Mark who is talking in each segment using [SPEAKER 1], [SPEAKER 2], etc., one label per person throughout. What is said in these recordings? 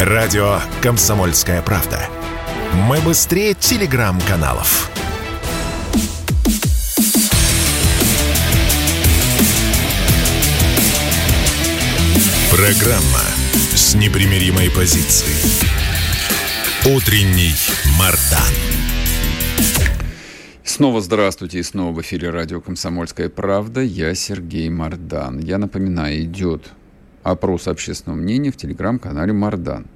[SPEAKER 1] Радио «Комсомольская правда». Мы быстрее телеграм-каналов. Программа с непримиримой позицией. Утренний Мардан.
[SPEAKER 2] Снова здравствуйте и снова в эфире радио «Комсомольская правда». Я Сергей Мардан. Я напоминаю, идет опрос общественного мнения в телеграм-канале «Мардан».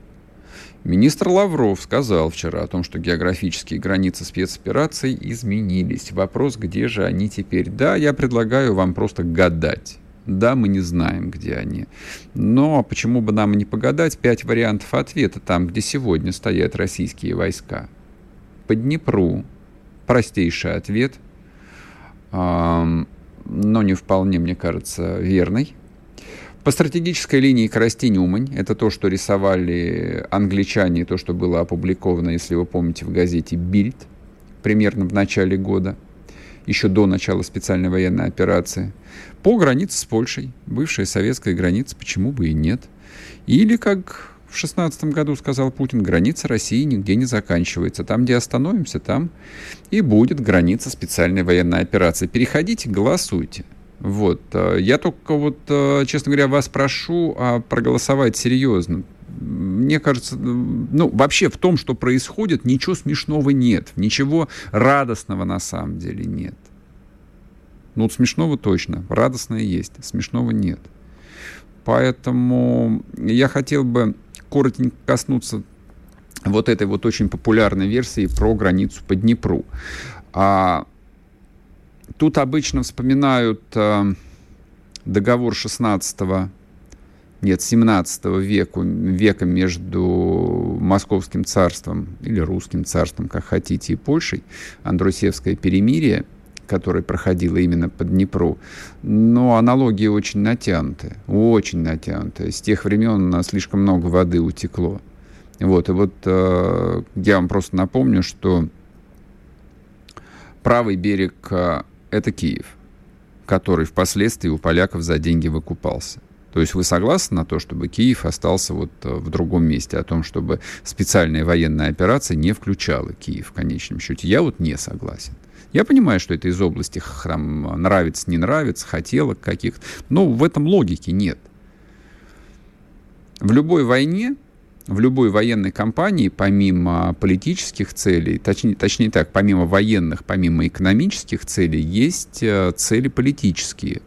[SPEAKER 2] Министр Лавров сказал вчера о том, что географические границы спецопераций изменились. Вопрос, где же они теперь? Да, я предлагаю вам просто гадать. Да, мы не знаем, где они. Но почему бы нам не погадать? Пять вариантов ответа там, где сегодня стоят российские войска. По Днепру. Простейший ответ, но не вполне, мне кажется, верный. По стратегической линии Коростень-Умань, это то, что рисовали англичане, то, что было опубликовано, если вы помните, в газете «Бильд» примерно в начале года, еще до начала специальной военной операции, по границе с Польшей, бывшая советская граница, почему бы и нет. Или, как в 16 году сказал Путин, граница России нигде не заканчивается. Там, где остановимся, там и будет граница специальной военной операции. Переходите, голосуйте. Вот. Э, я только вот, э, честно говоря, вас прошу а, проголосовать серьезно. Мне кажется, ну, вообще в том, что происходит, ничего смешного нет. Ничего радостного на самом деле нет. Ну, вот смешного точно. Радостное есть, смешного нет. Поэтому я хотел бы коротенько коснуться вот этой вот очень популярной версии про границу по Днепру. А Тут обычно вспоминают э, договор 16 нет, 17 века, века между Московским царством или Русским царством, как хотите, и Польшей, Андрусевское перемирие, которое проходило именно по Днепру. Но аналогии очень натянуты, очень натянуты. С тех времен слишком много воды утекло. Вот, и вот э, я вам просто напомню, что правый берег э, это Киев, который впоследствии у поляков за деньги выкупался. То есть вы согласны на то, чтобы Киев остался вот э, в другом месте, о том, чтобы специальная военная операция не включала Киев в конечном счете? Я вот не согласен. Я понимаю, что это из области там, нравится, не нравится, хотелок каких-то, но в этом логики нет. В любой войне в любой военной кампании, помимо политических целей, точнее, точнее так, помимо военных, помимо экономических целей, есть э, цели политические.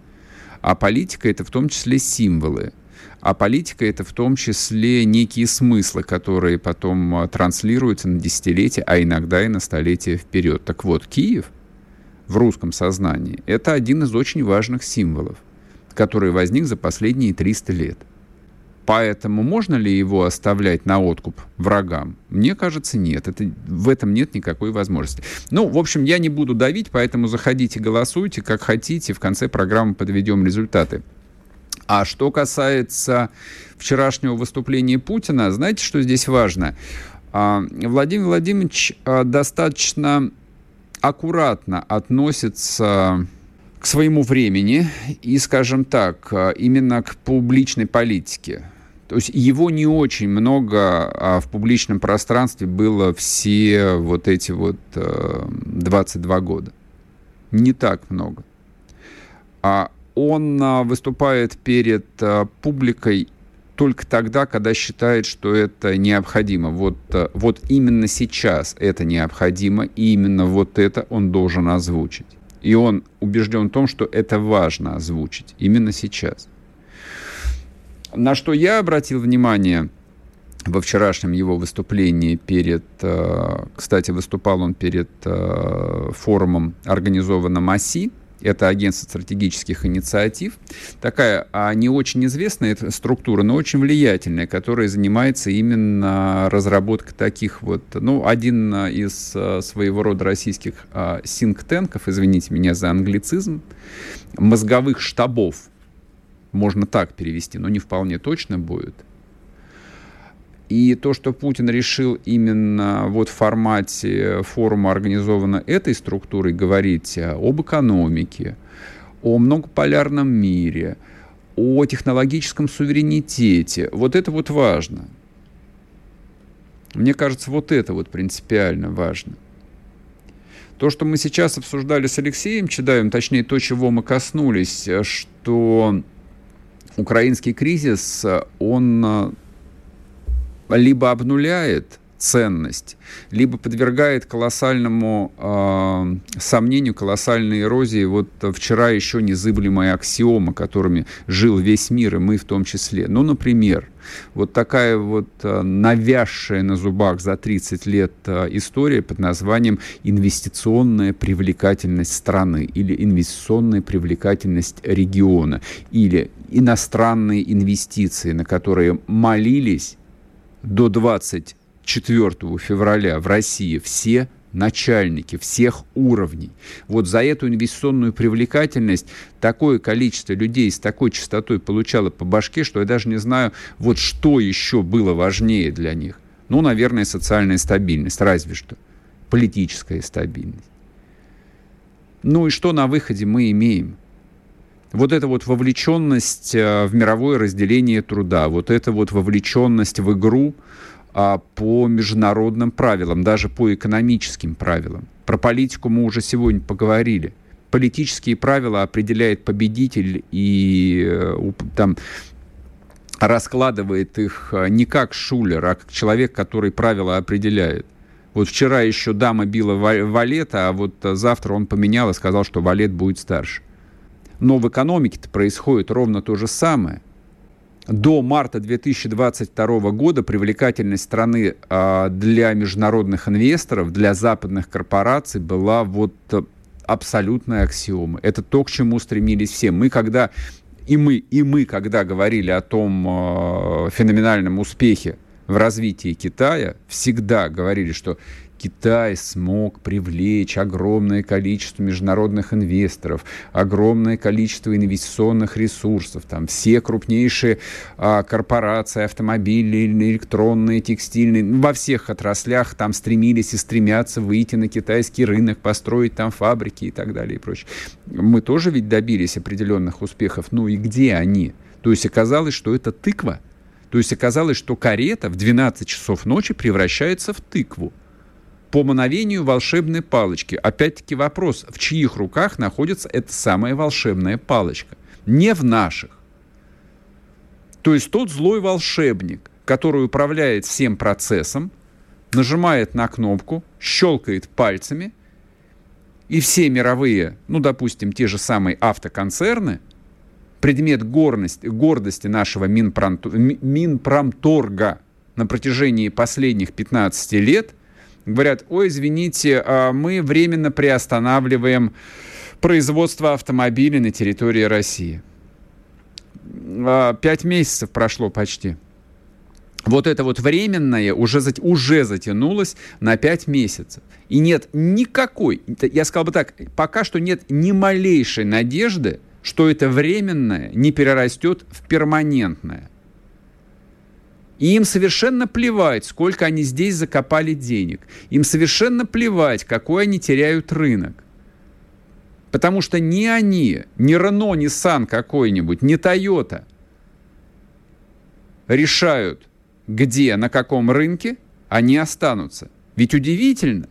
[SPEAKER 2] А политика это в том числе символы. А политика это в том числе некие смыслы, которые потом э, транслируются на десятилетия, а иногда и на столетия вперед. Так вот, Киев в русском сознании это один из очень важных символов, который возник за последние 300 лет – Поэтому можно ли его оставлять на откуп врагам? Мне кажется, нет. Это, в этом нет никакой возможности. Ну, в общем, я не буду давить, поэтому заходите, голосуйте, как хотите. В конце программы подведем результаты. А что касается вчерашнего выступления Путина, знаете, что здесь важно? А, Владимир Владимирович а, достаточно аккуратно относится к своему времени и, скажем так, именно к публичной политике. То есть его не очень много а в публичном пространстве было все вот эти вот э, 22 года. Не так много. А он а, выступает перед а, публикой только тогда, когда считает, что это необходимо. Вот, а, вот именно сейчас это необходимо, и именно вот это он должен озвучить. И он убежден в том, что это важно озвучить именно сейчас. На что я обратил внимание во вчерашнем его выступлении перед, э, кстати, выступал он перед э, форумом, организованным ОСИ, это агентство стратегических инициатив. Такая а не очень известная структура, но очень влиятельная, которая занимается именно разработкой таких вот, ну, один из э, своего рода российских синктенков, извините меня за англицизм, мозговых штабов, можно так перевести, но не вполне точно будет. И то, что Путин решил именно вот в формате форума, организованно этой структурой, говорить об экономике, о многополярном мире, о технологическом суверенитете, вот это вот важно. Мне кажется, вот это вот принципиально важно. То, что мы сейчас обсуждали с Алексеем Чедаевым, точнее то, чего мы коснулись, что украинский кризис, он либо обнуляет ценность, либо подвергает колоссальному э, сомнению, колоссальной эрозии вот вчера еще незыблемая аксиома, которыми жил весь мир, и мы в том числе. Ну, например, вот такая вот э, навязшая на зубах за 30 лет э, история под названием инвестиционная привлекательность страны или инвестиционная привлекательность региона или иностранные инвестиции, на которые молились до 20 4 февраля в России все начальники всех уровней. Вот за эту инвестиционную привлекательность такое количество людей с такой частотой получало по башке, что я даже не знаю, вот что еще было важнее для них. Ну, наверное, социальная стабильность, разве что. Политическая стабильность. Ну и что на выходе мы имеем? Вот эта вот вовлеченность э, в мировое разделение труда, вот эта вот вовлеченность в игру, по международным правилам, даже по экономическим правилам. Про политику мы уже сегодня поговорили. Политические правила определяет победитель и э, там раскладывает их э, не как шулер, а как человек, который правила определяет. Вот вчера еще дама била валета, а вот завтра он поменял и сказал, что валет будет старше. Но в экономике-то происходит ровно то же самое – до марта 2022 года привлекательность страны а, для международных инвесторов, для западных корпораций была вот абсолютной аксиомой. Это то, к чему стремились все. Мы когда и мы, и мы, когда говорили о том э, феноменальном успехе в развитии Китая, всегда говорили, что Китай смог привлечь огромное количество международных инвесторов, огромное количество инвестиционных ресурсов, там все крупнейшие а, корпорации, автомобили, электронные, текстильные, во всех отраслях там стремились и стремятся выйти на китайский рынок, построить там фабрики и так далее и прочее. Мы тоже ведь добились определенных успехов, ну и где они? То есть оказалось, что это тыква. То есть оказалось, что карета в 12 часов ночи превращается в тыкву по мановению волшебной палочки. Опять-таки вопрос, в чьих руках находится эта самая волшебная палочка? Не в наших. То есть тот злой волшебник, который управляет всем процессом, нажимает на кнопку, щелкает пальцами, и все мировые, ну, допустим, те же самые автоконцерны, предмет гордости, гордости нашего Минпромторга на протяжении последних 15 лет – говорят, ой, извините, а мы временно приостанавливаем производство автомобилей на территории России. А, пять месяцев прошло почти. Вот это вот временное уже, уже затянулось на пять месяцев. И нет никакой, я сказал бы так, пока что нет ни малейшей надежды, что это временное не перерастет в перманентное. И им совершенно плевать, сколько они здесь закопали денег. Им совершенно плевать, какой они теряют рынок. Потому что ни они, ни Рено, ни Сан какой-нибудь, ни Тойота решают, где, на каком рынке они останутся. Ведь удивительно,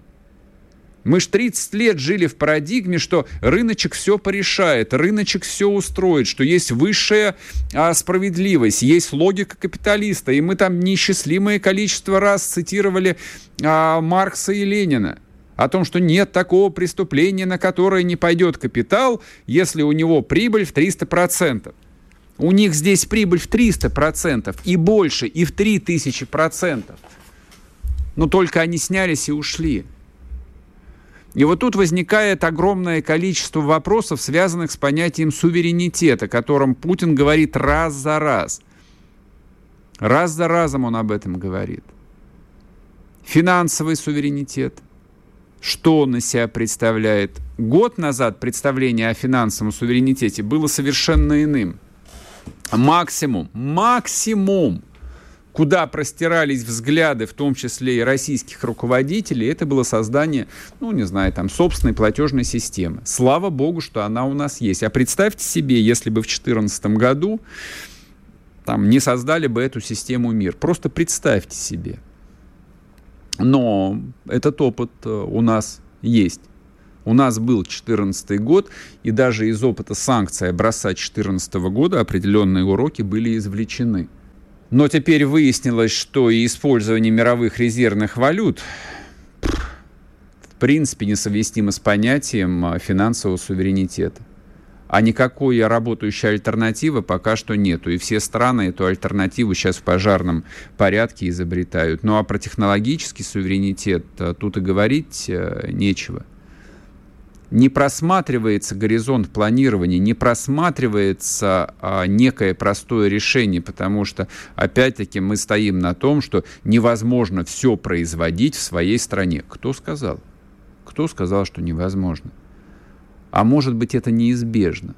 [SPEAKER 2] мы ж 30 лет жили в парадигме, что рыночек все порешает, рыночек все устроит, что есть высшая а, справедливость, есть логика капиталиста. И мы там неисчислимое количество раз цитировали а, Маркса и Ленина о том, что нет такого преступления, на которое не пойдет капитал, если у него прибыль в 300%. У них здесь прибыль в 300% и больше, и в 3000%. Но только они снялись и ушли. И вот тут возникает огромное количество вопросов, связанных с понятием суверенитета, о котором Путин говорит раз за раз. Раз за разом он об этом говорит. Финансовый суверенитет. Что он из себя представляет? Год назад представление о финансовом суверенитете было совершенно иным. Максимум, максимум куда простирались взгляды, в том числе и российских руководителей, это было создание, ну, не знаю, там, собственной платежной системы. Слава богу, что она у нас есть. А представьте себе, если бы в 2014 году там не создали бы эту систему мир. Просто представьте себе. Но этот опыт э, у нас есть. У нас был 2014 год, и даже из опыта санкций образца 2014 года определенные уроки были извлечены. Но теперь выяснилось, что и использование мировых резервных валют в принципе несовместимо с понятием а, финансового суверенитета. А никакой работающей альтернативы пока что нету. И все страны эту альтернативу сейчас в пожарном порядке изобретают. Ну а про технологический суверенитет а, тут и говорить а, нечего не просматривается горизонт планирования, не просматривается а, некое простое решение, потому что, опять-таки, мы стоим на том, что невозможно все производить в своей стране. Кто сказал? Кто сказал, что невозможно? А может быть, это неизбежно?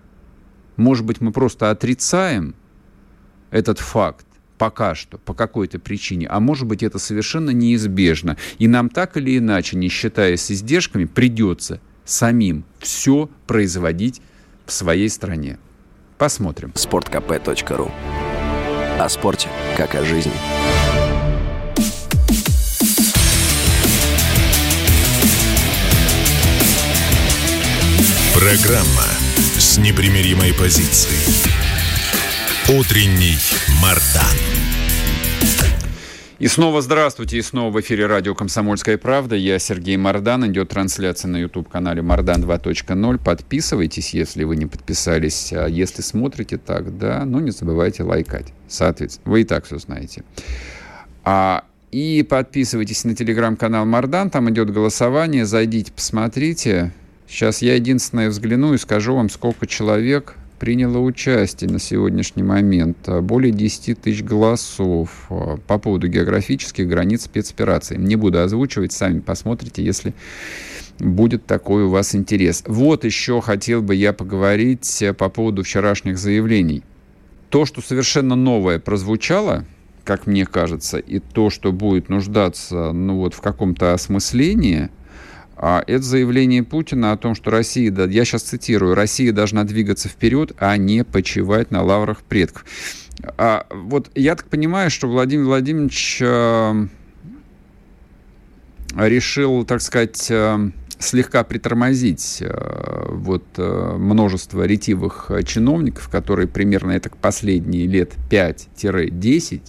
[SPEAKER 2] Может быть, мы просто отрицаем этот факт, пока что, по какой-то причине, а может быть это совершенно неизбежно. И нам так или иначе, не считаясь издержками, придется самим все производить в своей стране. Посмотрим.
[SPEAKER 3] Спорткп.ру О спорте, как о жизни.
[SPEAKER 1] Программа с непримиримой позицией. Утренний Мардан.
[SPEAKER 2] И снова здравствуйте, и снова в эфире радио «Комсомольская правда». Я Сергей Мордан. Идет трансляция на YouTube-канале «Мордан 2.0». Подписывайтесь, если вы не подписались. А если смотрите так, да, ну не забывайте лайкать. Соответственно, вы и так все знаете. А, и подписывайтесь на телеграм-канал Мардан, там идет голосование, зайдите, посмотрите. Сейчас я единственное взгляну и скажу вам, сколько человек приняло участие на сегодняшний момент а, более 10 тысяч голосов а, по поводу географических границ спецоперации. Не буду озвучивать, сами посмотрите, если будет такой у вас интерес. Вот еще хотел бы я поговорить э, по поводу вчерашних заявлений. То, что совершенно новое прозвучало, как мне кажется, и то, что будет нуждаться ну, вот, в каком-то осмыслении – а это заявление Путина о том, что Россия, я сейчас цитирую, Россия должна двигаться вперед, а не почивать на лаврах предков. А, вот я так понимаю, что Владимир Владимирович э, решил, так сказать, э, слегка притормозить э, вот э, множество ретивых э, чиновников, которые примерно это последние лет 5-10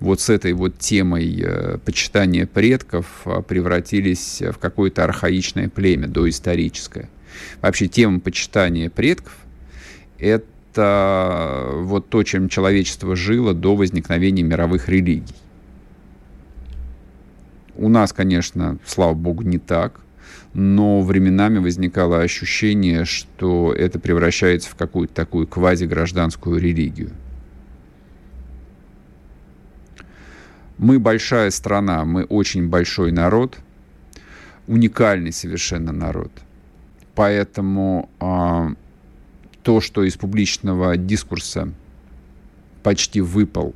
[SPEAKER 2] вот с этой вот темой почитания предков превратились в какое-то архаичное племя, доисторическое. Вообще тема почитания предков – это вот то, чем человечество жило до возникновения мировых религий. У нас, конечно, слава богу, не так но временами возникало ощущение, что это превращается в какую-то такую квазигражданскую религию. Мы большая страна, мы очень большой народ, уникальный совершенно народ. Поэтому э, то, что из публичного дискурса почти выпал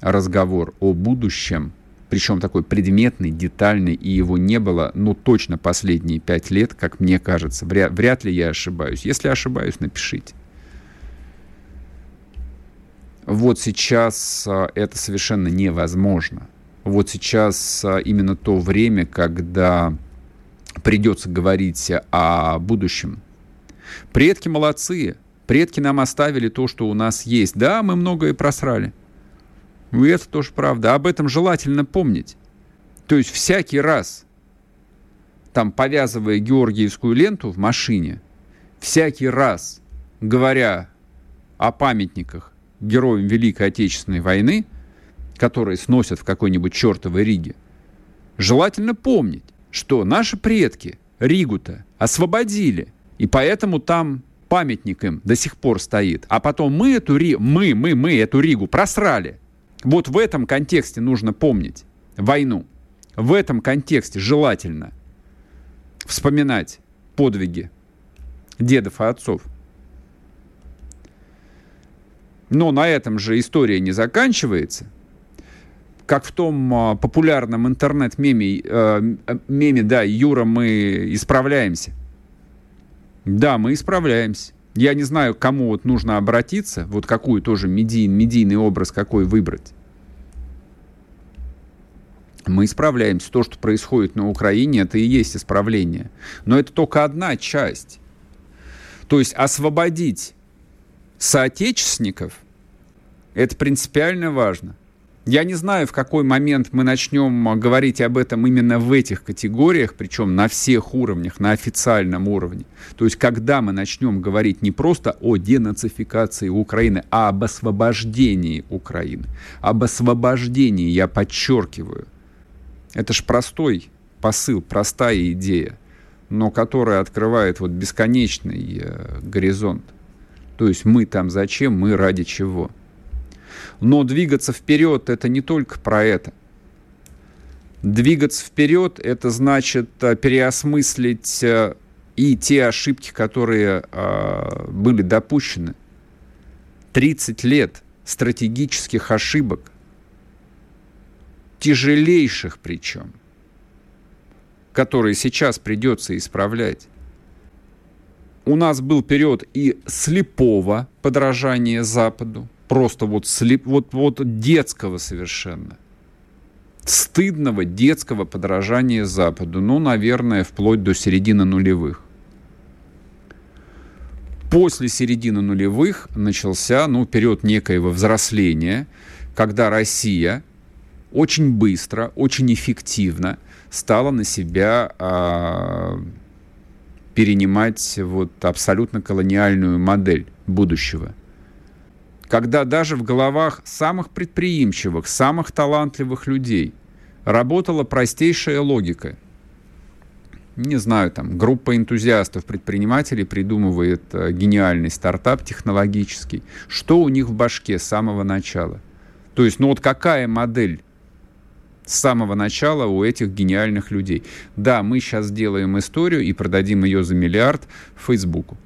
[SPEAKER 2] разговор о будущем – причем такой предметный, детальный, и его не было, ну, точно последние пять лет, как мне кажется. Вряд, вряд ли я ошибаюсь. Если ошибаюсь, напишите. Вот сейчас а, это совершенно невозможно. Вот сейчас а, именно то время, когда придется говорить о будущем. Предки молодцы. Предки нам оставили то, что у нас есть. Да, мы многое просрали. Ну, это тоже правда. Об этом желательно помнить. То есть всякий раз, там, повязывая георгиевскую ленту в машине, всякий раз, говоря о памятниках героям Великой Отечественной войны, которые сносят в какой-нибудь чертовой Риге, желательно помнить, что наши предки Ригу-то освободили, и поэтому там памятник им до сих пор стоит. А потом мы эту Ригу, мы, мы, мы эту Ригу просрали. Вот в этом контексте нужно помнить войну. В этом контексте желательно вспоминать подвиги дедов и отцов. Но на этом же история не заканчивается. Как в том а, популярном интернет-меме, э, меме, да, Юра, мы исправляемся. Да, мы исправляемся. Я не знаю, к кому вот нужно обратиться, вот какую тоже медийный, медийный образ какой выбрать. Мы исправляемся. То, что происходит на Украине, это и есть исправление. Но это только одна часть. То есть освободить соотечественников – это принципиально важно. Я не знаю, в какой момент мы начнем говорить об этом именно в этих категориях, причем на всех уровнях, на официальном уровне. То есть, когда мы начнем говорить не просто о денацификации Украины, а об освобождении Украины. Об освобождении, я подчеркиваю. Это ж простой посыл, простая идея, но которая открывает вот бесконечный э, горизонт. То есть мы там зачем, мы ради чего – но двигаться вперед это не только про это. Двигаться вперед это значит э, переосмыслить э, и те ошибки, которые э, были допущены. 30 лет стратегических ошибок, тяжелейших причем, которые сейчас придется исправлять. У нас был период и слепого подражания Западу, просто вот, слеп, вот, вот детского совершенно. Стыдного детского подражания Западу. Ну, наверное, вплоть до середины нулевых. После середины нулевых начался ну, период некоего взросления, когда Россия очень быстро, очень эффективно стала на себя э, перенимать вот абсолютно колониальную модель будущего когда даже в головах самых предприимчивых, самых талантливых людей работала простейшая логика. Не знаю, там группа энтузиастов, предпринимателей придумывает э, гениальный стартап технологический. Что у них в башке с самого начала? То есть, ну вот какая модель с самого начала у этих гениальных людей? Да, мы сейчас сделаем историю и продадим ее за миллиард Фейсбуку.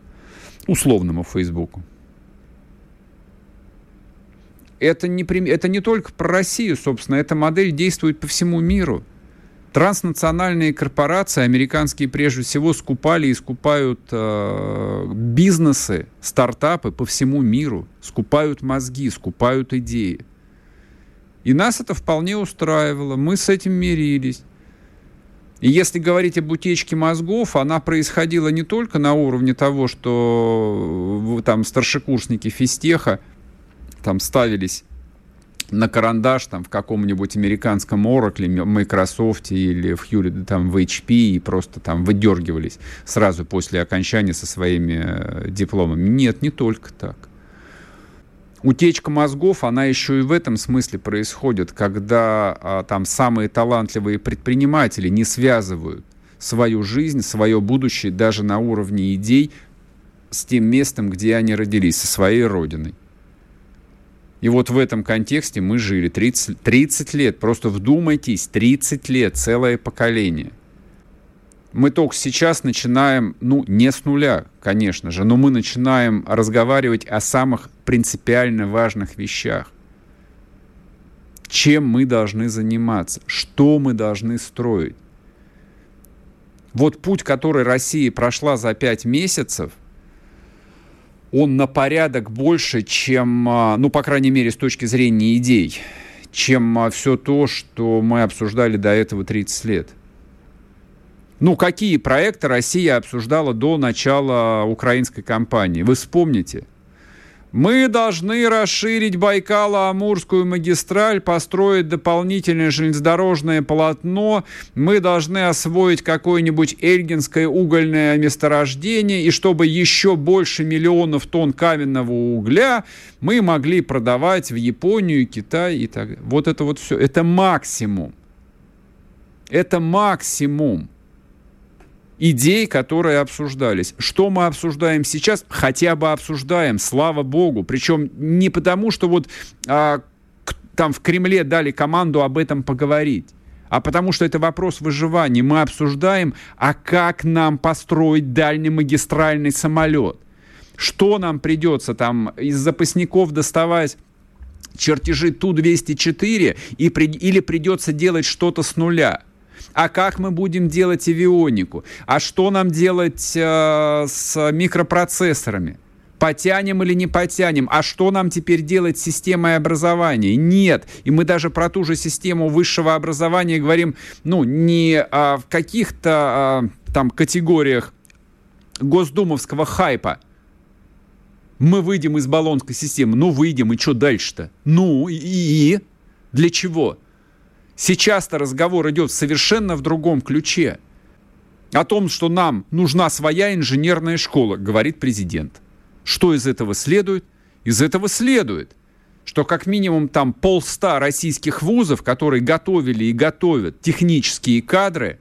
[SPEAKER 2] Условному Фейсбуку это не, это не только про Россию, собственно, эта модель действует по всему миру. Транснациональные корпорации, американские прежде всего, скупали и скупают э, бизнесы, стартапы по всему миру, скупают мозги, скупают идеи. И нас это вполне устраивало, мы с этим мирились. И если говорить об утечке мозгов, она происходила не только на уровне того, что там старшекурсники физтеха там ставились на карандаш там в каком-нибудь американском Oracle, Microsoft или в Hewlett, там в HP и просто там выдергивались сразу после окончания со своими э, дипломами. Нет, не только так. Утечка мозгов, она еще и в этом смысле происходит, когда а, там самые талантливые предприниматели не связывают свою жизнь, свое будущее даже на уровне идей с тем местом, где они родились, со своей родиной. И вот в этом контексте мы жили 30, 30 лет. Просто вдумайтесь, 30 лет, целое поколение. Мы только сейчас начинаем, ну, не с нуля, конечно же, но мы начинаем разговаривать о самых принципиально важных вещах. Чем мы должны заниматься, что мы должны строить. Вот путь, который Россия прошла за пять месяцев – он на порядок больше, чем, а, ну, по крайней мере, с точки зрения идей, чем а, все то, что мы обсуждали до этого 30 лет. Ну, какие проекты Россия обсуждала до начала украинской кампании? Вы вспомните – мы должны расширить Байкало-Амурскую магистраль, построить дополнительное железнодорожное полотно. Мы должны освоить какое-нибудь эльгинское угольное месторождение. И чтобы еще больше миллионов тонн каменного угля мы могли продавать в Японию, Китай и так далее. Вот это вот все. Это максимум. Это максимум идей, которые обсуждались. Что мы обсуждаем сейчас? Хотя бы обсуждаем, слава богу. Причем не потому, что вот а, к, там в Кремле дали команду об этом поговорить, а потому что это вопрос выживания. Мы обсуждаем, а как нам построить дальний магистральный самолет? Что нам придется там из запасников доставать чертежи Ту-204 и при, или придется делать что-то с нуля? А как мы будем делать авионику, а что нам делать э, с микропроцессорами. Потянем или не потянем? А что нам теперь делать с системой образования? Нет. И мы даже про ту же систему высшего образования говорим, ну, не а, в каких-то а, там категориях госдумовского хайпа. Мы выйдем из баллонской системы. Ну, выйдем, и что дальше-то? Ну, и для чего? Сейчас-то разговор идет совершенно в другом ключе. О том, что нам нужна своя инженерная школа, говорит президент. Что из этого следует? Из этого следует, что как минимум там полста российских вузов, которые готовили и готовят технические кадры,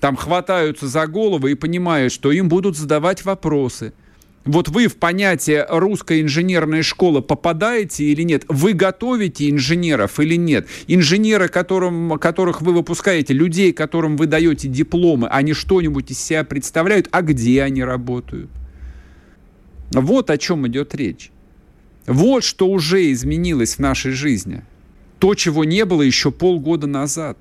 [SPEAKER 2] там хватаются за головы и понимают, что им будут задавать вопросы – вот вы в понятие русская инженерная школа попадаете или нет? Вы готовите инженеров или нет? Инженеры, которым, которых вы выпускаете, людей, которым вы даете дипломы, они что-нибудь из себя представляют? А где они работают? Вот о чем идет речь. Вот что уже изменилось в нашей жизни. То, чего не было еще полгода назад.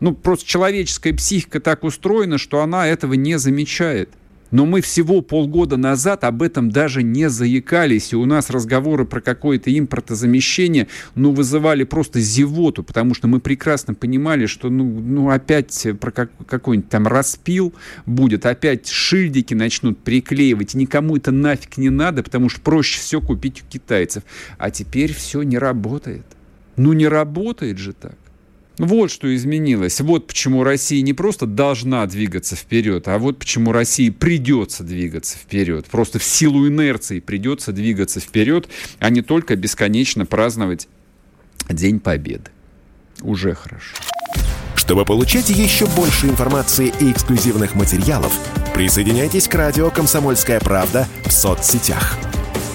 [SPEAKER 2] Ну, просто человеческая психика так устроена, что она этого не замечает. Но мы всего полгода назад об этом даже не заикались, и у нас разговоры про какое-то импортозамещение, ну, вызывали просто зевоту, потому что мы прекрасно понимали, что, ну, ну опять про как, какой-нибудь там распил будет, опять шильдики начнут приклеивать, никому это нафиг не надо, потому что проще все купить у китайцев. А теперь все не работает. Ну, не работает же так. Вот что изменилось. Вот почему Россия не просто должна двигаться вперед, а вот почему России придется двигаться вперед. Просто в силу инерции придется двигаться вперед, а не только бесконечно праздновать День Победы. Уже хорошо.
[SPEAKER 1] Чтобы получать еще больше информации и эксклюзивных материалов, присоединяйтесь к радио «Комсомольская правда» в соцсетях –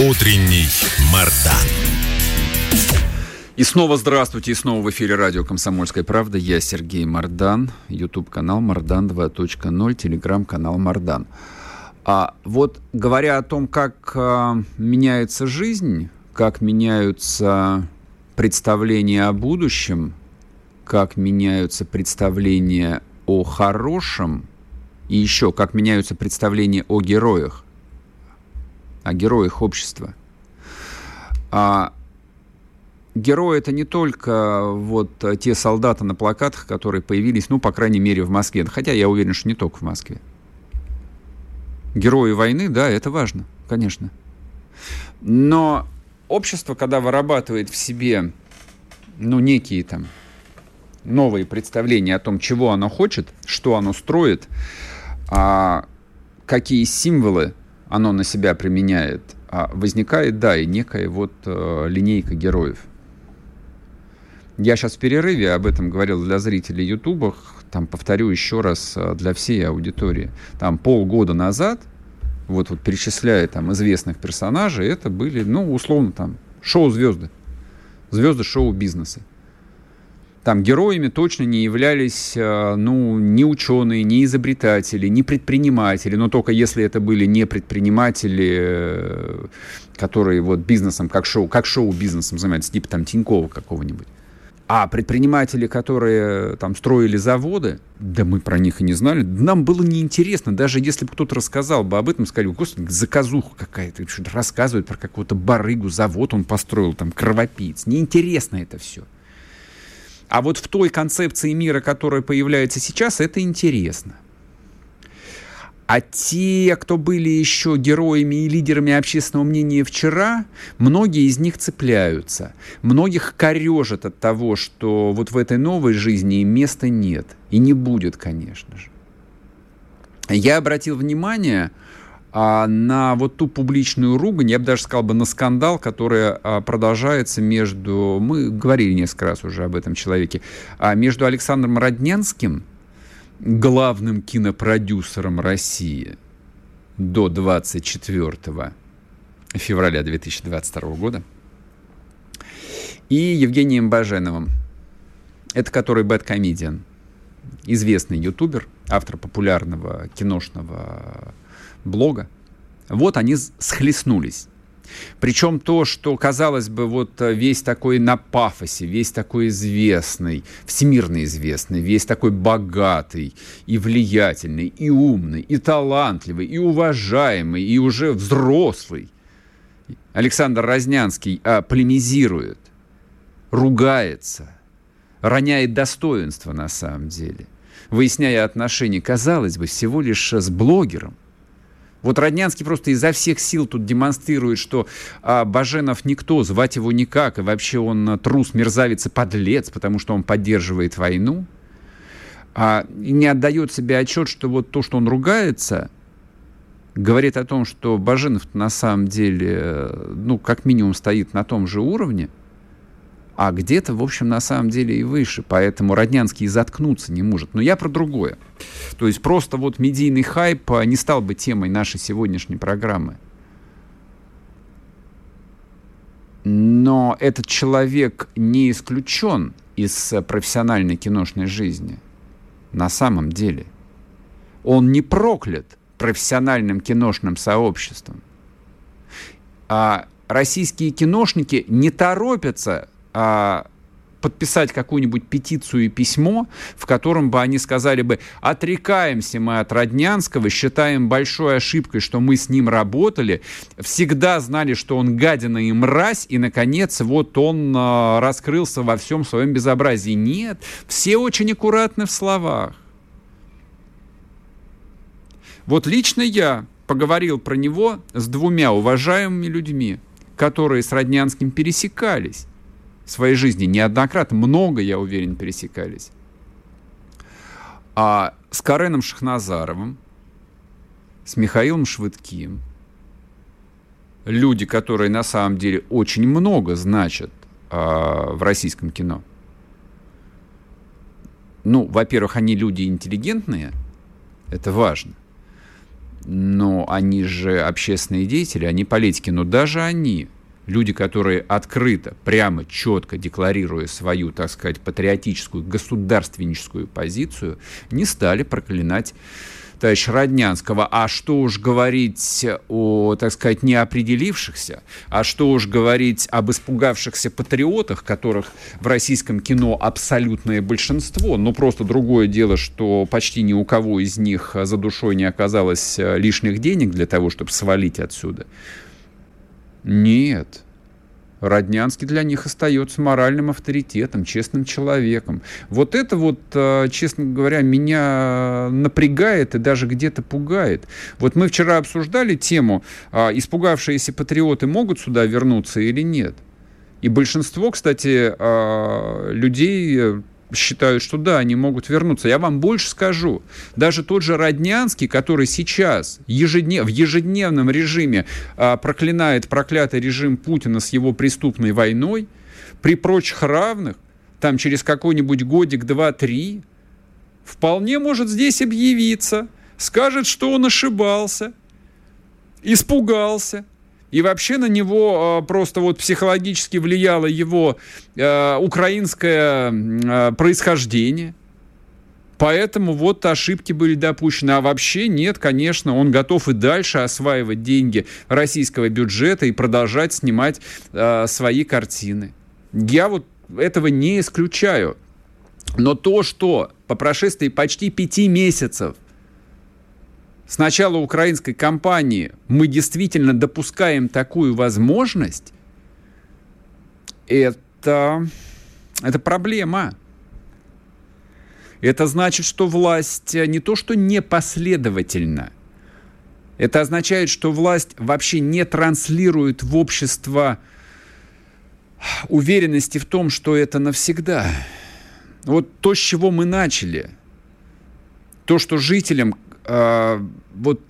[SPEAKER 1] Утренний Мардан.
[SPEAKER 2] И снова здравствуйте, и снова в эфире радио «Комсомольская правда». Я Сергей Мардан, YouTube-канал Мардан 2.0, телеграм-канал Мардан. А вот говоря о том, как а, меняется жизнь, как меняются представления о будущем, как меняются представления о хорошем, и еще как меняются представления о героях, о героях общества. А герои это не только вот те солдаты на плакатах, которые появились, ну, по крайней мере, в Москве. Хотя я уверен, что не только в Москве. Герои войны, да, это важно, конечно. Но общество, когда вырабатывает в себе, ну, некие там новые представления о том, чего оно хочет, что оно строит, а какие символы оно на себя применяет, а возникает, да, и некая вот э, линейка героев. Я сейчас в перерыве об этом говорил для зрителей Ютуба, там повторю еще раз э, для всей аудитории. Там полгода назад, вот, вот перечисляя там известных персонажей, это были, ну, условно, там, шоу-звезды. Звезды шоу-бизнеса там героями точно не являлись, э, ну, ни ученые, ни изобретатели, ни предприниматели, но только если это были не предприниматели, э, которые вот бизнесом, как шоу, как шоу-бизнесом занимаются, типа там Тинькова какого-нибудь. А предприниматели, которые там строили заводы, да мы про них и не знали, нам было неинтересно, даже если бы кто-то рассказал бы об этом, сказали, господи, заказуха какая-то, что-то рассказывают про какого-то барыгу, завод он построил, там, кровопийц. Неинтересно это все. А вот в той концепции мира, которая появляется сейчас, это интересно. А те, кто были еще героями и лидерами общественного мнения вчера, многие из них цепляются. Многих корежат от того, что вот в этой новой жизни им места нет. И не будет, конечно же. Я обратил внимание, а на вот ту публичную ругань, я бы даже сказал бы на скандал, который а, продолжается между, мы говорили несколько раз уже об этом человеке, а между Александром Роднянским, главным кинопродюсером России до 24 февраля 2022 года, и Евгением Баженовым, это который Bad Comedian, известный ютубер, автор популярного киношного блога. Вот они схлестнулись. Причем то, что, казалось бы, вот э, весь такой на пафосе, весь такой известный, всемирно известный, весь такой богатый и влиятельный, и умный, и талантливый, и уважаемый, и уже взрослый, Александр Разнянский а, полемизирует, ругается, роняет достоинство на самом деле, выясняя отношения, казалось бы, всего лишь с блогером. Вот Роднянский просто изо всех сил тут демонстрирует, что а, Баженов никто, звать его никак, и вообще он а, трус, мерзавец и подлец, потому что он поддерживает войну. А, и не отдает себе отчет, что вот то, что он ругается, говорит о том, что Баженов на самом деле, ну, как минимум стоит на том же уровне, а где-то, в общем, на самом деле и выше. Поэтому Роднянский заткнуться не может. Но я про другое. То есть просто вот медийный хайп а, не стал бы темой нашей сегодняшней программы. Но этот человек не исключен из профессиональной киношной жизни. На самом деле. Он не проклят профессиональным киношным сообществом. А российские киношники не торопятся а, подписать какую-нибудь петицию и письмо, в котором бы они сказали бы, отрекаемся мы от Роднянского, считаем большой ошибкой, что мы с ним работали, всегда знали, что он гадина и мразь, и, наконец, вот он э, раскрылся во всем своем безобразии. Нет, все очень аккуратны в словах. Вот лично я поговорил про него с двумя уважаемыми людьми, которые с Роднянским пересекались в своей жизни неоднократно, много, я уверен, пересекались. А с Кареном Шахназаровым, с Михаилом Швыдким, люди, которые на самом деле очень много значат а, в российском кино. Ну, во-первых, они люди интеллигентные, это важно. Но они же общественные деятели, они политики. Но даже они люди, которые открыто, прямо, четко декларируя свою, так сказать, патриотическую, государственническую позицию, не стали проклинать товарища Роднянского. А что уж говорить о, так сказать, неопределившихся, а что уж говорить об испугавшихся патриотах, которых в российском кино абсолютное большинство. Но просто другое дело, что почти ни у кого из них за душой не оказалось лишних денег для того, чтобы свалить отсюда. Нет. Роднянский для них остается моральным авторитетом, честным человеком. Вот это вот, э, честно говоря, меня напрягает и даже где-то пугает. Вот мы вчера обсуждали тему, а, испугавшиеся патриоты могут сюда вернуться или нет. И большинство, кстати, а, людей считают, что да, они могут вернуться. Я вам больше скажу. Даже тот же Роднянский, который сейчас ежеднев, в ежедневном режиме а, проклинает проклятый режим Путина с его преступной войной, при прочих равных, там через какой-нибудь годик, два, три, вполне может здесь объявиться, скажет, что он ошибался, испугался, и вообще на него э, просто вот психологически влияло его э, украинское э, происхождение. Поэтому вот ошибки были допущены. А вообще нет, конечно, он готов и дальше осваивать деньги российского бюджета и продолжать снимать э, свои картины. Я вот этого не исключаю. Но то, что по прошествии почти пяти месяцев с начала украинской кампании мы действительно допускаем такую возможность, это, это проблема. Это значит, что власть не то что непоследовательна, это означает, что власть вообще не транслирует в общество уверенности в том, что это навсегда. Вот то, с чего мы начали, то, что жителям э, вот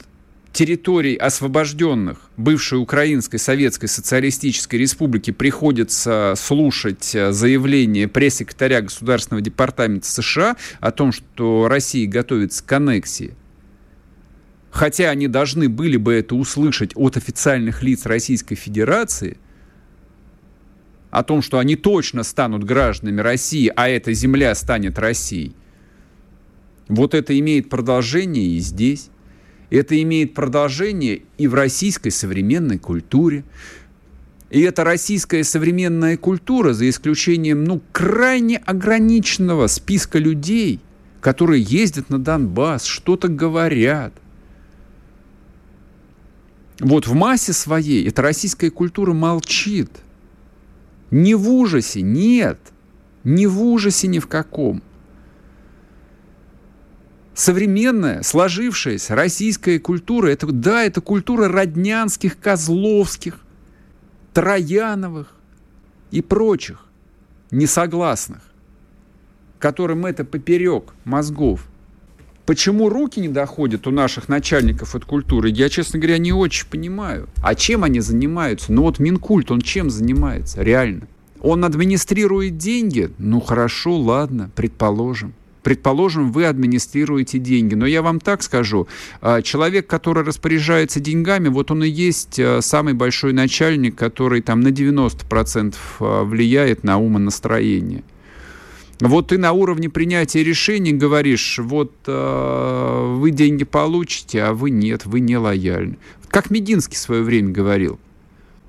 [SPEAKER 2] территорий, освобожденных бывшей Украинской Советской Социалистической Республики, приходится слушать э, заявление пресс-секретаря Государственного департамента США о том, что Россия готовится к аннексии. хотя они должны были бы это услышать от официальных лиц Российской Федерации, о том, что они точно станут гражданами России, а эта земля станет Россией, вот это имеет продолжение и здесь. Это имеет продолжение и в российской современной культуре. И эта российская современная культура, за исключением ну, крайне ограниченного списка людей, которые ездят на Донбасс, что-то говорят, вот в массе своей эта российская культура молчит. Не в ужасе, нет. Не в ужасе ни в каком. Современная, сложившаяся российская культура, это, да, это культура роднянских, козловских, трояновых и прочих несогласных, которым это поперек мозгов. Почему руки не доходят у наших начальников от культуры, я, честно говоря, не очень понимаю. А чем они занимаются? Ну вот Минкульт, он чем занимается, реально? Он администрирует деньги? Ну хорошо, ладно, предположим. Предположим, вы администрируете деньги. Но я вам так скажу, а, человек, который распоряжается деньгами, вот он и есть а, самый большой начальник, который там на 90% а, влияет на умонастроение. Вот ты на уровне принятия решений говоришь, вот э, вы деньги получите, а вы нет, вы не лояльны. Как Мединский в свое время говорил.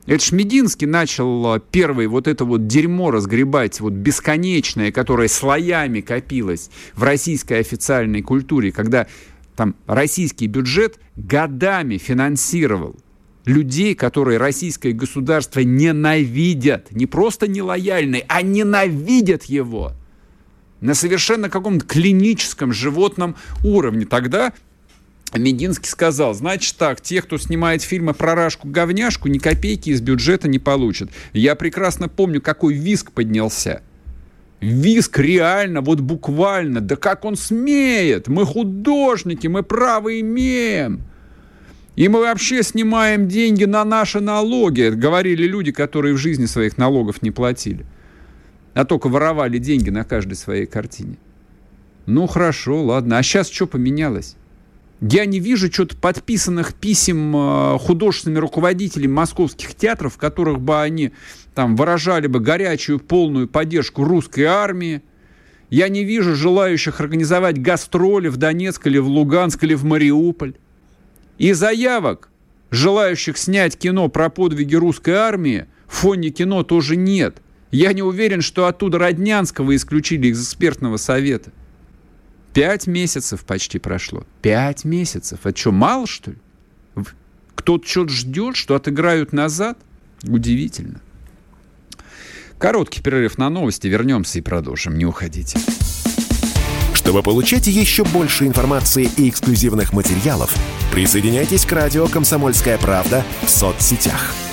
[SPEAKER 2] Это ж Мединский начал первый вот это вот дерьмо разгребать, вот бесконечное, которое слоями копилось в российской официальной культуре, когда там российский бюджет годами финансировал людей, которые российское государство ненавидят. Не просто нелояльны, а ненавидят его на совершенно каком-то клиническом животном уровне. Тогда Мединский сказал, значит так, те, кто снимает фильмы про Рашку-говняшку, ни копейки из бюджета не получат. Я прекрасно помню, какой виск поднялся. Виск реально, вот буквально. Да как он смеет? Мы художники, мы право имеем. И мы вообще снимаем деньги на наши налоги, говорили люди, которые в жизни своих налогов не платили а только воровали деньги на каждой своей картине. Ну хорошо, ладно. А сейчас что поменялось? Я не вижу что-то подписанных писем э, художественными руководителями московских театров, в которых бы они там выражали бы горячую полную поддержку русской армии. Я не вижу желающих организовать гастроли в Донецк или в Луганск или в Мариуполь. И заявок, желающих снять кино про подвиги русской армии, в фоне кино тоже нет. Я не уверен, что оттуда Роднянского исключили из экспертного совета. Пять месяцев почти прошло. Пять месяцев. Это что, мало, что ли? Кто-то что-то ждет, что отыграют назад? Удивительно. Короткий перерыв на новости. Вернемся и продолжим. Не уходите.
[SPEAKER 1] Чтобы получать еще больше информации и эксклюзивных материалов, присоединяйтесь к радио «Комсомольская правда» в соцсетях –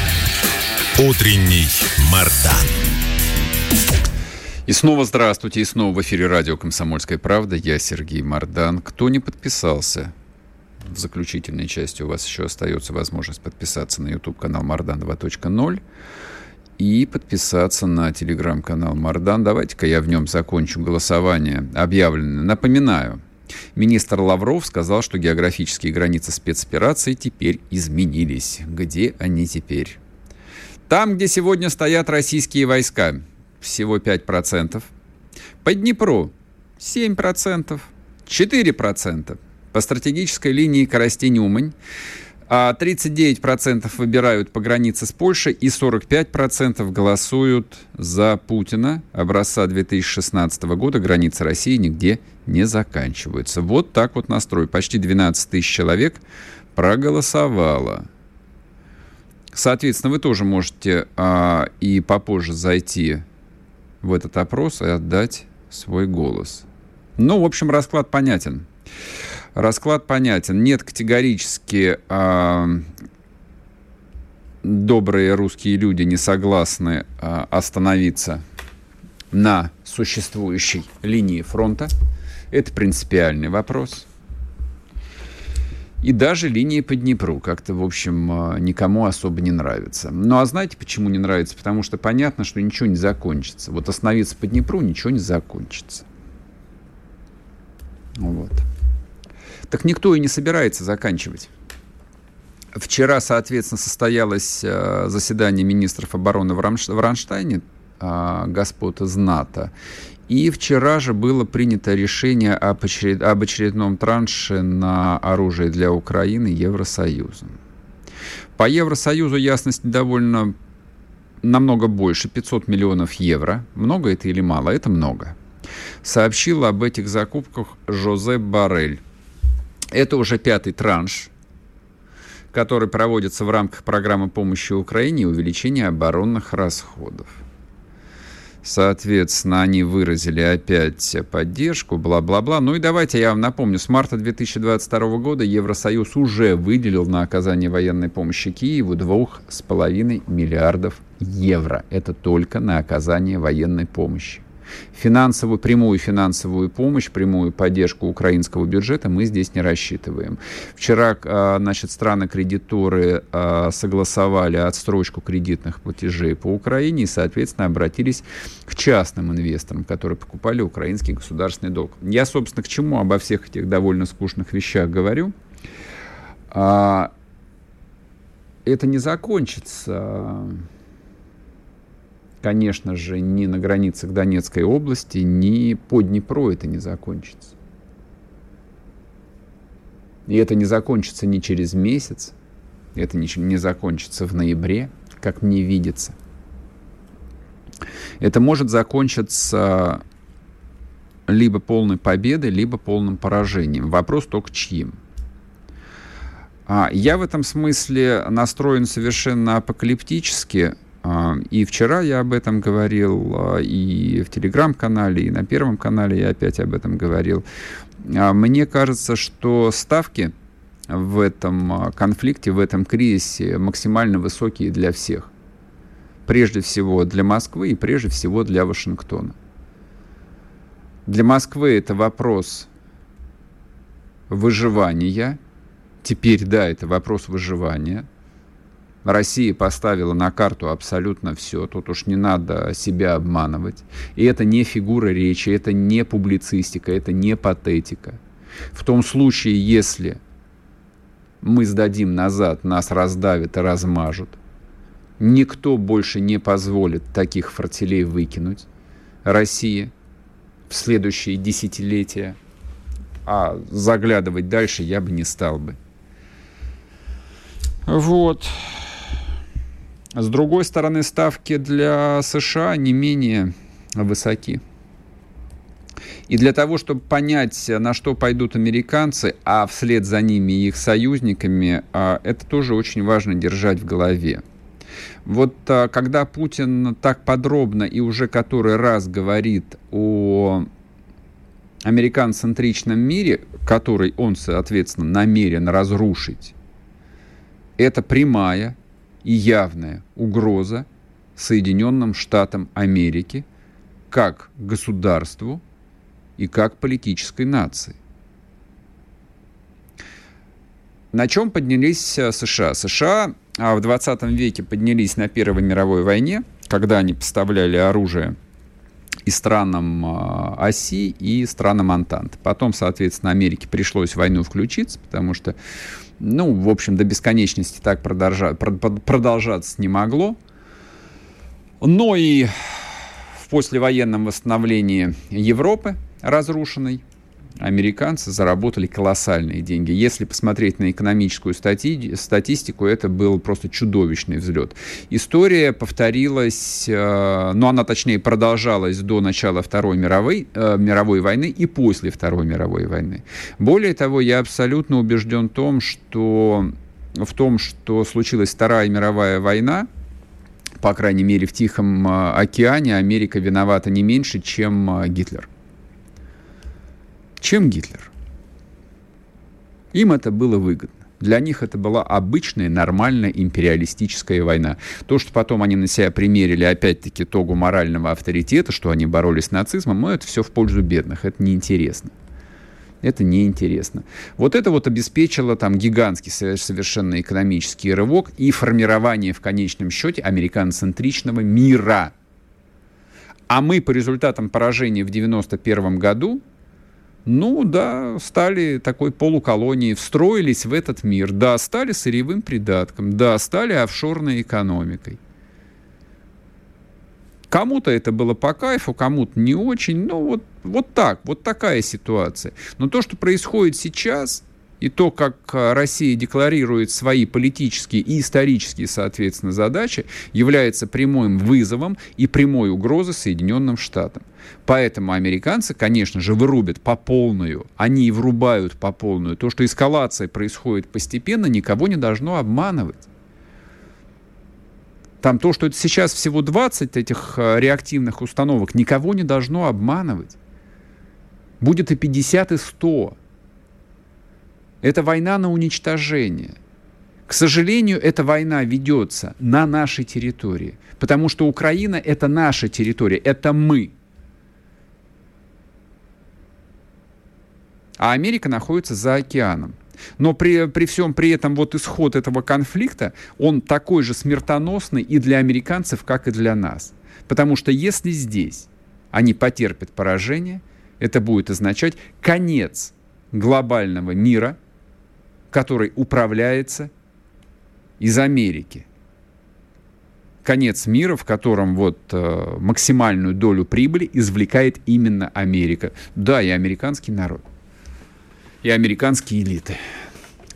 [SPEAKER 4] Утренний Мардан.
[SPEAKER 2] И снова здравствуйте, и снова в эфире радио «Комсомольская правда». Я Сергей Мардан. Кто не подписался, в заключительной части у вас еще остается возможность подписаться на YouTube-канал Мардан 2.0 и подписаться на телеграм-канал Мардан. Давайте-ка я в нем закончу голосование объявленное. Напоминаю, Министр Лавров сказал, что географические границы спецоперации теперь изменились. Где они теперь? Там, где сегодня стоят российские войска, всего 5%. По Днепру 7%, 4% по стратегической линии Коростень-Умань, а 39% выбирают по границе с Польшей и 45% голосуют за Путина. Образца 2016 года границы России нигде не заканчиваются. Вот так вот настрой. Почти 12 тысяч человек проголосовало. Соответственно, вы тоже можете а, и попозже зайти в этот опрос и отдать свой голос. Ну, в общем, расклад понятен. Расклад понятен. Нет категорически э, добрые русские люди не согласны э, остановиться на существующей линии фронта. Это принципиальный вопрос. И даже линии по Днепру как-то, в общем, никому особо не нравится. Ну а знаете, почему не нравится? Потому что понятно, что ничего не закончится. Вот остановиться по Днепру ничего не закончится. Вот. Так никто и не собирается заканчивать. Вчера, соответственно, состоялось э, заседание министров обороны в, Рамш... в Ранштайне, э, господ из НАТО. И вчера же было принято решение об, очеред... об очередном транше на оружие для Украины Евросоюзом. По Евросоюзу ясность довольно намного больше, 500 миллионов евро. Много это или мало? Это много. Сообщил об этих закупках Жозе Барель. Это уже пятый транш который проводится в рамках программы помощи Украине и увеличения оборонных расходов. Соответственно, они выразили опять поддержку, бла-бла-бла. Ну и давайте я вам напомню, с марта 2022 года Евросоюз уже выделил на оказание военной помощи Киеву 2,5 миллиардов евро. Это только на оказание военной помощи. Финансовую, прямую финансовую помощь, прямую поддержку украинского бюджета мы здесь не рассчитываем. Вчера, а, значит, страны-кредиторы а, согласовали отстрочку кредитных платежей по Украине и, соответственно, обратились к частным инвесторам, которые покупали украинский государственный долг. Я, собственно, к чему обо всех этих довольно скучных вещах говорю? А, это не закончится конечно же, ни на границах Донецкой области, ни по Днепру это не закончится. И это не закончится ни через месяц, это не, не закончится в ноябре, как мне видится. Это может закончиться либо полной победой, либо полным поражением. Вопрос только чьим. А, я в этом смысле настроен совершенно апокалиптически, и вчера я об этом говорил, а, и в телеграм-канале, и на первом канале я опять об этом говорил. А, мне кажется, что ставки в этом конфликте, в этом кризисе максимально высокие для всех. Прежде всего для Москвы и прежде всего для Вашингтона. Для Москвы это вопрос выживания. Теперь, да, это вопрос выживания – Россия поставила на карту абсолютно все. Тут уж не надо себя обманывать. И это не фигура речи, это не публицистика, это не патетика. В том случае, если мы сдадим назад, нас раздавят и размажут, никто больше не позволит таких фортелей выкинуть России в следующие десятилетия. А заглядывать дальше я бы не стал бы. Вот. С другой стороны, ставки для США не менее высоки. И для того, чтобы понять, на что пойдут американцы, а вслед за ними и их союзниками, а, это тоже очень важно держать в голове. Вот а, когда Путин так подробно и уже который раз говорит о американ-центричном мире, который он, соответственно, намерен разрушить, это прямая и явная угроза Соединенным Штатам Америки как государству и как политической нации. На чем поднялись э, США? США а, в 20 веке поднялись на Первой мировой войне, когда они поставляли оружие и странам а, оси, и странам Антанты. Потом, соответственно, Америке пришлось в войну включиться, потому что ну, в общем, до бесконечности так продолжа, продолжаться не могло. Но и в послевоенном восстановлении Европы разрушенной американцы заработали колоссальные деньги. Если посмотреть на экономическую стати статистику, это был просто чудовищный взлет. История повторилась, э, ну она точнее продолжалась до начала Второй мировой, э, мировой войны и после Второй мировой войны. Более того, я абсолютно убежден в том, что в том, что случилась Вторая мировая война, по крайней мере, в Тихом э, океане Америка виновата не меньше, чем э, Гитлер чем Гитлер. Им это было выгодно. Для них это была обычная, нормальная империалистическая война. То, что потом они на себя примерили, опять-таки, тогу морального авторитета, что они боролись с нацизмом, ну, это все в пользу бедных. Это неинтересно. Это неинтересно. Вот это вот обеспечило там гигантский совершенно экономический рывок и формирование в конечном счете американоцентричного мира. А мы по результатам поражения в 91 году ну да, стали такой полуколонией, встроились в этот мир, да, стали сырьевым придатком, да, стали офшорной экономикой. Кому-то это было по кайфу, кому-то не очень, ну вот, вот так, вот такая ситуация. Но то, что происходит сейчас, и то, как а, Россия декларирует свои политические и исторические, соответственно, задачи, является прямым вызовом и прямой угрозой Соединенным Штатам. Поэтому американцы, конечно же, вырубят по полную, они и врубают по полную. То, что эскалация происходит постепенно, никого не должно обманывать. Там то, что это сейчас всего 20 этих а, реактивных установок, никого не должно обманывать. Будет и 50, и 100. Это война на уничтожение. К сожалению, эта война ведется на нашей территории, потому что Украина — это наша территория, это мы. А Америка находится за океаном. Но при, при всем при этом вот исход этого конфликта, он такой же смертоносный и для американцев, как и для нас. Потому что если здесь они потерпят поражение, это будет означать конец глобального мира – который управляется из Америки. Конец мира, в котором вот э, максимальную долю прибыли извлекает именно Америка. Да, и американский народ. И американские элиты.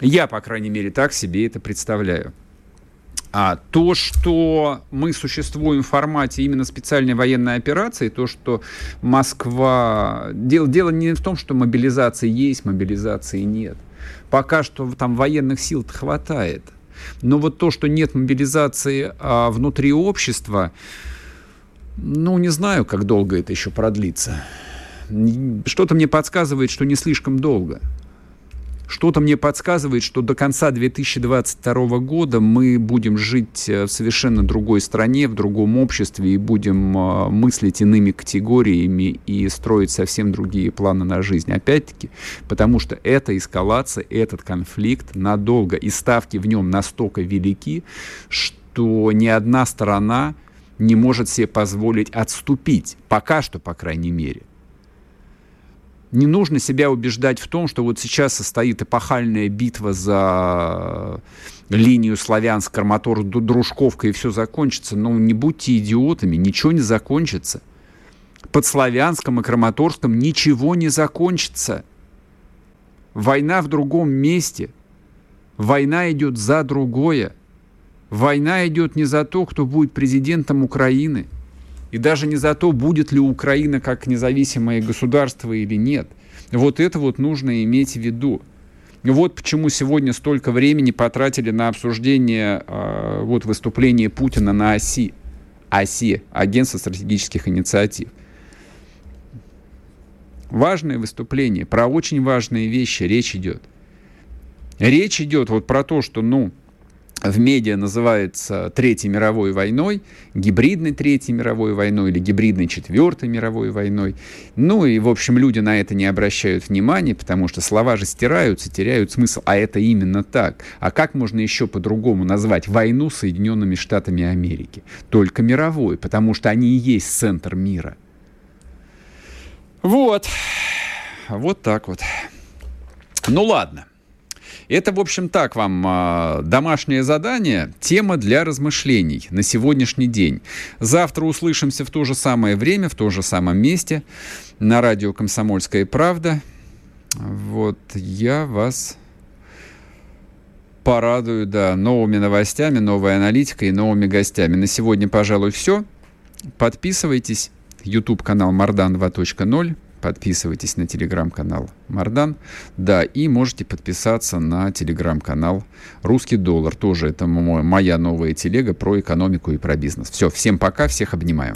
[SPEAKER 2] Я, по крайней мере, так себе это представляю. А то, что мы существуем в формате именно специальной военной операции, то, что Москва... Дело, дело не в том, что мобилизация есть, мобилизации нет. Пока что там военных сил хватает. Но вот то, что нет мобилизации а, внутри общества, ну, не знаю, как долго это еще продлится. Что-то мне подсказывает, что не слишком долго. Что-то мне подсказывает, что до конца 2022 года мы будем жить э, в совершенно другой стране, в другом обществе и будем э, мыслить иными категориями и строить совсем другие планы на жизнь. Опять-таки, потому что эта эскалация, этот конфликт надолго, и ставки в нем настолько велики, что ни одна сторона не может себе позволить отступить. Пока что, по крайней мере не нужно себя убеждать в том, что вот сейчас состоит эпохальная битва за линию Славянск, Краматор, Дружковка, и все закончится. Но не будьте идиотами, ничего не закончится. Под Славянском и Краматорском ничего не закончится. Война в другом месте. Война идет за другое. Война идет не за то, кто будет президентом Украины – и даже не за то, будет ли Украина как независимое государство или нет. Вот это вот нужно иметь в виду. Вот почему сегодня столько времени потратили на обсуждение э, вот, выступления Путина на оси. оси, Агентство стратегических инициатив. Важное выступление, про очень важные вещи речь идет. Речь идет вот про то, что, ну, в медиа называется Третьей мировой войной, гибридной Третьей мировой войной или гибридной Четвертой мировой войной. Ну и, в общем, люди на это не обращают внимания, потому что слова же стираются, теряют смысл. А это именно так. А как можно еще по-другому назвать войну Соединенными Штатами Америки? Только мировой, потому что они и есть центр мира. Вот. Вот так вот. Ну ладно. Это, в общем, так вам а, домашнее задание, тема для размышлений на сегодняшний день. Завтра услышимся в то же самое время, в том же самом месте на радио «Комсомольская правда». Вот, я вас порадую, да, новыми новостями, новой аналитикой и новыми гостями. На сегодня, пожалуй, все. Подписывайтесь. YouTube канал Мардан 2.0 подписывайтесь на телеграм-канал Мардан. Да, и можете подписаться на телеграм-канал Русский доллар. Тоже это моя новая телега про экономику и про бизнес. Все, всем пока, всех обнимаю.